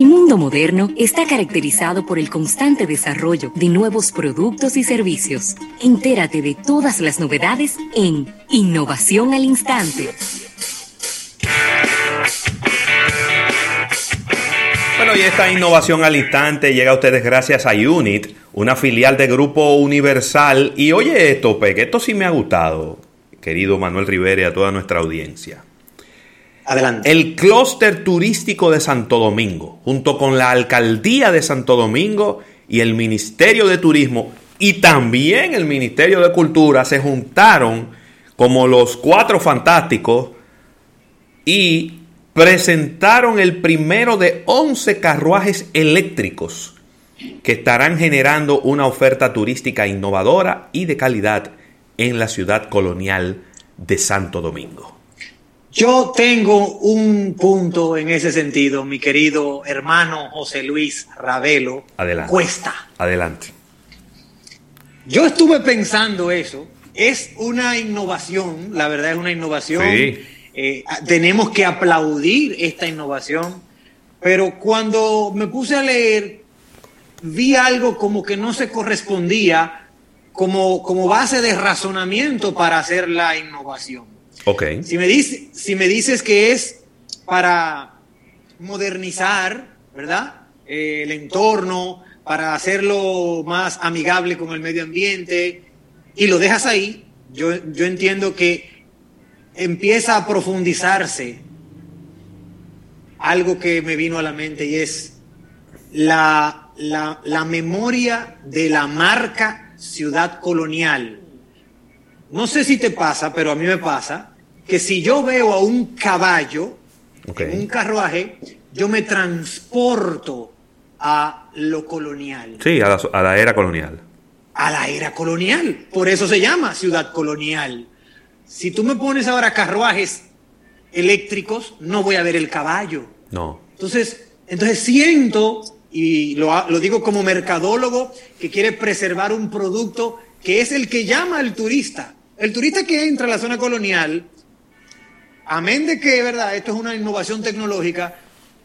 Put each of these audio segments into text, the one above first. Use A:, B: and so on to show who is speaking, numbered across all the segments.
A: El mundo moderno está caracterizado por el constante desarrollo de nuevos productos y servicios. Entérate de todas las novedades en Innovación al Instante.
B: Bueno, y esta innovación al instante llega a ustedes gracias a Unit, una filial de Grupo Universal. Y oye esto, Peque, esto sí me ha gustado, querido Manuel Rivera y a toda nuestra audiencia.
C: Adelante.
B: El clúster turístico de Santo Domingo, junto con la alcaldía de Santo Domingo y el Ministerio de Turismo y también el Ministerio de Cultura, se juntaron como los cuatro fantásticos y presentaron el primero de 11 carruajes eléctricos que estarán generando una oferta turística innovadora y de calidad en la ciudad colonial de Santo Domingo.
C: Yo tengo un punto en ese sentido, mi querido hermano José Luis Ravelo
B: Adelante.
C: Cuesta.
B: Adelante.
C: Yo estuve pensando eso. Es una innovación, la verdad es una innovación.
B: Sí.
C: Eh, tenemos que aplaudir esta innovación. Pero cuando me puse a leer, vi algo como que no se correspondía como, como base de razonamiento para hacer la innovación.
B: Ok.
C: Si me, dice, si me dices que es para modernizar, ¿verdad? Eh, el entorno, para hacerlo más amigable con el medio ambiente, y lo dejas ahí, yo, yo entiendo que empieza a profundizarse algo que me vino a la mente y es la, la, la memoria de la marca Ciudad Colonial. No sé si te pasa, pero a mí me pasa que si yo veo a un caballo en un carruaje, yo me transporto a lo colonial,
B: Sí, a la, a la era colonial.
C: a la era colonial. Por eso se llama ciudad colonial. Si tú me pones ahora carruajes eléctricos, no voy a ver el caballo.
B: No.
C: Entonces, entonces siento, y lo, lo digo como mercadólogo, que quiere preservar un producto que es el que llama al turista. El turista que entra a la zona colonial, amén de que, verdad, esto es una innovación tecnológica,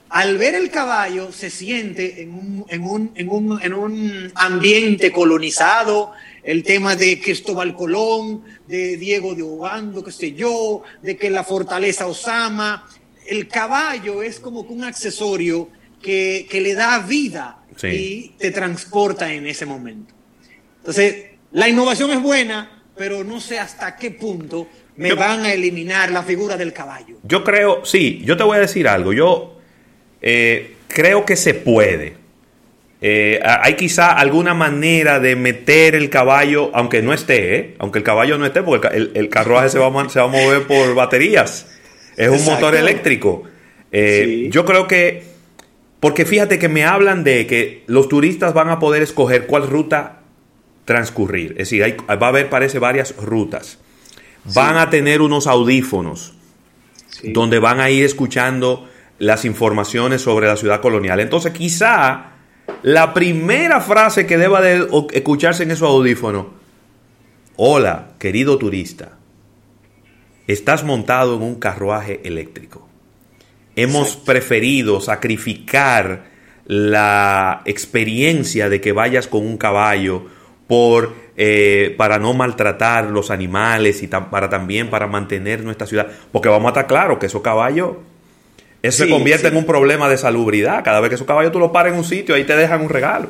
C: al ver el caballo se siente en un, en un, en un, en un ambiente colonizado, el tema de Cristóbal Colón, de Diego de Obando, qué sé yo, de que la fortaleza Osama, el caballo es como que un accesorio que, que le da vida
B: Sí.
C: y te transporta en ese momento. Entonces, la innovación es buena, pero no sé hasta qué punto me
B: Yo-
C: van a eliminar la figura del caballo.
B: Yo creo, sí, yo te voy a decir algo. Yo eh, creo que se puede. Eh, hay quizá alguna manera de meter el caballo, aunque no esté, ¿eh? aunque el caballo no esté, porque el, carruaje se va, a, ma- se va a mover por baterías. Es un motor eléctrico. Eh,
C: Sí.
B: Yo creo que, porque fíjate que me hablan de que los turistas van a poder escoger cuál ruta transcurrir. Es decir, hay- va a haber, parece, varias rutas. Van a tener unos audífonos donde van a ir escuchando las informaciones sobre la ciudad colonial. Entonces, quizá la primera frase que deba de escucharse en esos audífonos, hola, querido turista, estás montado en un carruaje eléctrico. Hemos
C: Exacto.
B: preferido sacrificar la experiencia de que vayas con un caballo por eh, para no maltratar los animales y tam- para también para mantener nuestra ciudad porque vamos a estar claros que esos caballos eso se convierte
C: sí.
B: en un problema de salubridad cada vez que esos caballos tú los paras en un sitio ahí te dejan un regalo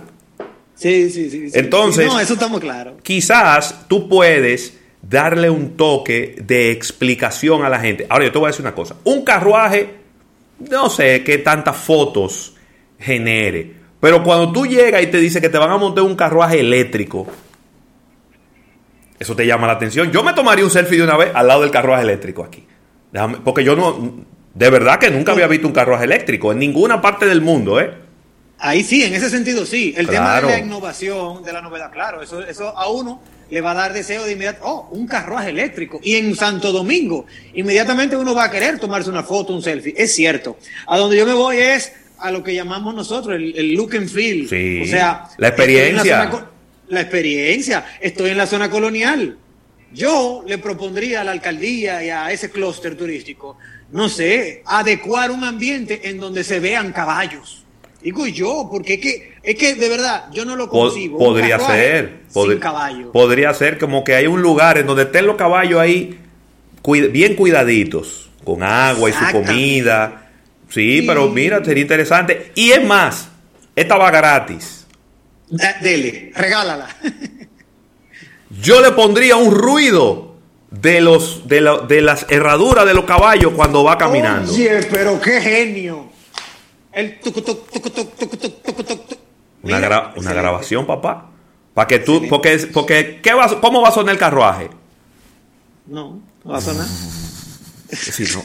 C: Sí, sí, sí. sí.
B: Entonces-
C: No, eso estamos claros.
B: quizás tú puedes darle un toque de explicación a la gente. Ahora yo te voy a decir una cosa. Un carruaje, no sé qué tantas fotos genere. Pero cuando tú llegas y te dice que te van a montar un carruaje eléctrico, eso te llama la atención. Yo me tomaría un selfie de una vez al lado del carruaje eléctrico aquí. Déjame- porque yo no, de verdad que nunca había visto un carruaje eléctrico en ninguna parte del mundo, ¿eh?
C: Ahí sí, en ese sentido sí. El tema de la innovación, de la novedad, claro, eso, eso a uno le va a dar deseo de inmediato, oh, un carruaje eléctrico. Y en Santo Domingo, inmediatamente uno va a querer tomarse una foto, un selfie. Es cierto. A donde yo me voy es a lo que llamamos nosotros el, el look and feel.
B: Sí,
C: O sea,
B: la experiencia.
C: zona la experiencia. Estoy en la zona colonial. Yo le propondría a la alcaldía y a ese clúster turístico, no sé, adecuar un ambiente en donde se vean caballos. Digo yo, porque es que, es que de verdad, yo no lo consigo.
B: podría ser.
C: Sin
B: pod-
C: caballo.
B: Podría ser como que hay un lugar en donde estén los caballos ahí bien cuidaditos, con agua y su comida. Sí,
C: Sí.
B: pero mira, sería interesante. Y es más, esta va gratis.
C: Dele, regálala.
B: Yo le pondría un ruido de los de, la- de las herraduras de los caballos cuando va caminando.
C: Oye, pero qué genio. El tucu, tuc, tucu, tuc, tucu, tuc.
B: Una, gra- una grabación, papá. Para que tú, porque, porque ¿qué va, ¿cómo va a sonar el carruaje?
C: No, no va a sonar.
B: Sí, no.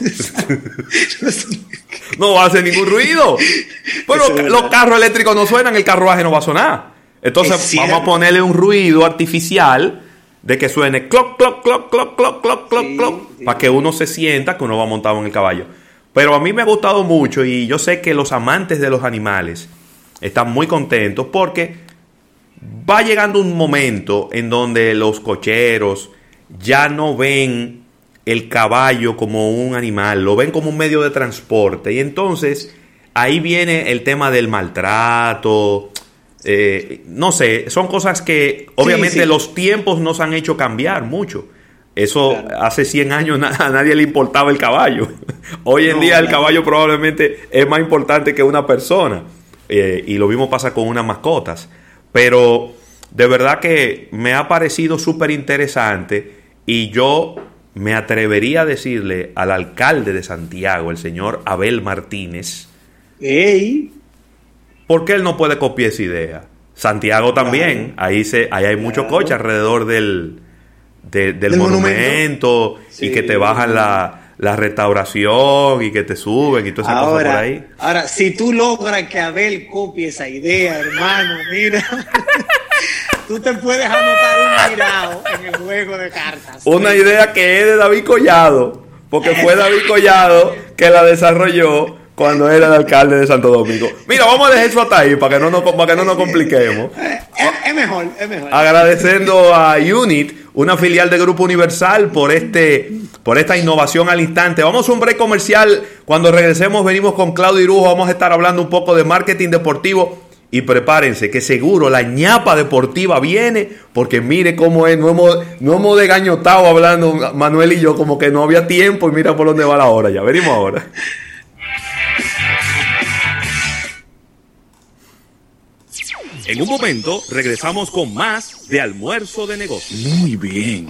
B: no va a hacer ningún ruido.
C: Es
B: los carros eléctricos no suenan, el carruaje no va a sonar. Entonces vamos a ponerle un ruido artificial de que suene clock, clock, clock, clock, clock, clock, clock,
C: Sí,
B: clock,
C: sí.
B: para que uno se sienta que uno va montado en el caballo. Pero a mí me ha gustado mucho y yo sé que los amantes de los animales están muy contentos porque va llegando un momento en donde los cocheros ya no ven el caballo como un animal, lo ven como un medio de transporte. Y entonces ahí viene el tema del maltrato. eh, no sé, son cosas que obviamente
C: sí.
B: los tiempos nos han hecho cambiar mucho. Eso
C: Claro.
B: hace 100 años na- a nadie le importaba el caballo. Hoy en
C: No,
B: día el
C: claro.
B: caballo probablemente es más importante que una persona. Eh, y lo mismo pasa con unas mascotas. Pero de verdad que me ha parecido súper interesante y yo me atrevería a decirle al alcalde de Santiago, el señor Abel Martínez,
C: Ey,
B: ¿por qué él no puede copiar esa idea? Santiago también, ahí, se, ahí hay muchos
C: Claro.
B: coches alrededor del, de- del,
C: Del
B: monumento, y
C: Sí.
B: que te bajan la, la restauración y que te suben y todas esas cosas por
C: ahora,
B: ahí.
C: ahora, si tú logras que Abel copie esa idea, hermano, mira, tú te puedes anotar un mirado en el juego de cartas.
B: Una idea que es de David Collado, porque fue David Collado que la desarrolló cuando era el alcalde de Santo Domingo. Mira, vamos a dejar eso hasta ahí para que no nos, para que no nos compliquemos.
C: Es, es mejor, es mejor.
B: Agradeciendo a Unit, una filial de Grupo Universal, por este, por esta innovación al instante. Vamos a un break comercial. Cuando regresemos, venimos con Claudio Irujo. Vamos a estar hablando un poco de marketing deportivo. Y prepárense, que seguro la ñapa deportiva viene, porque mire cómo es, no hemos, no hemos degañotado hablando Manuel y yo, como que no había tiempo, y mira por dónde va la hora ya. Venimos ahora. En un momento regresamos con más de almuerzo de negocios.
D: Muy bien.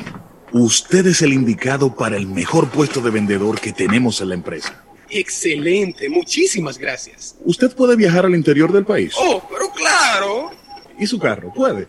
D: Usted es el indicado para el mejor puesto de vendedor que tenemos en la empresa.
E: Excelente, muchísimas gracias.
D: ¿Usted puede viajar al interior del país?
E: Oh, pero claro.
D: ¿Y su carro? ¿Puede?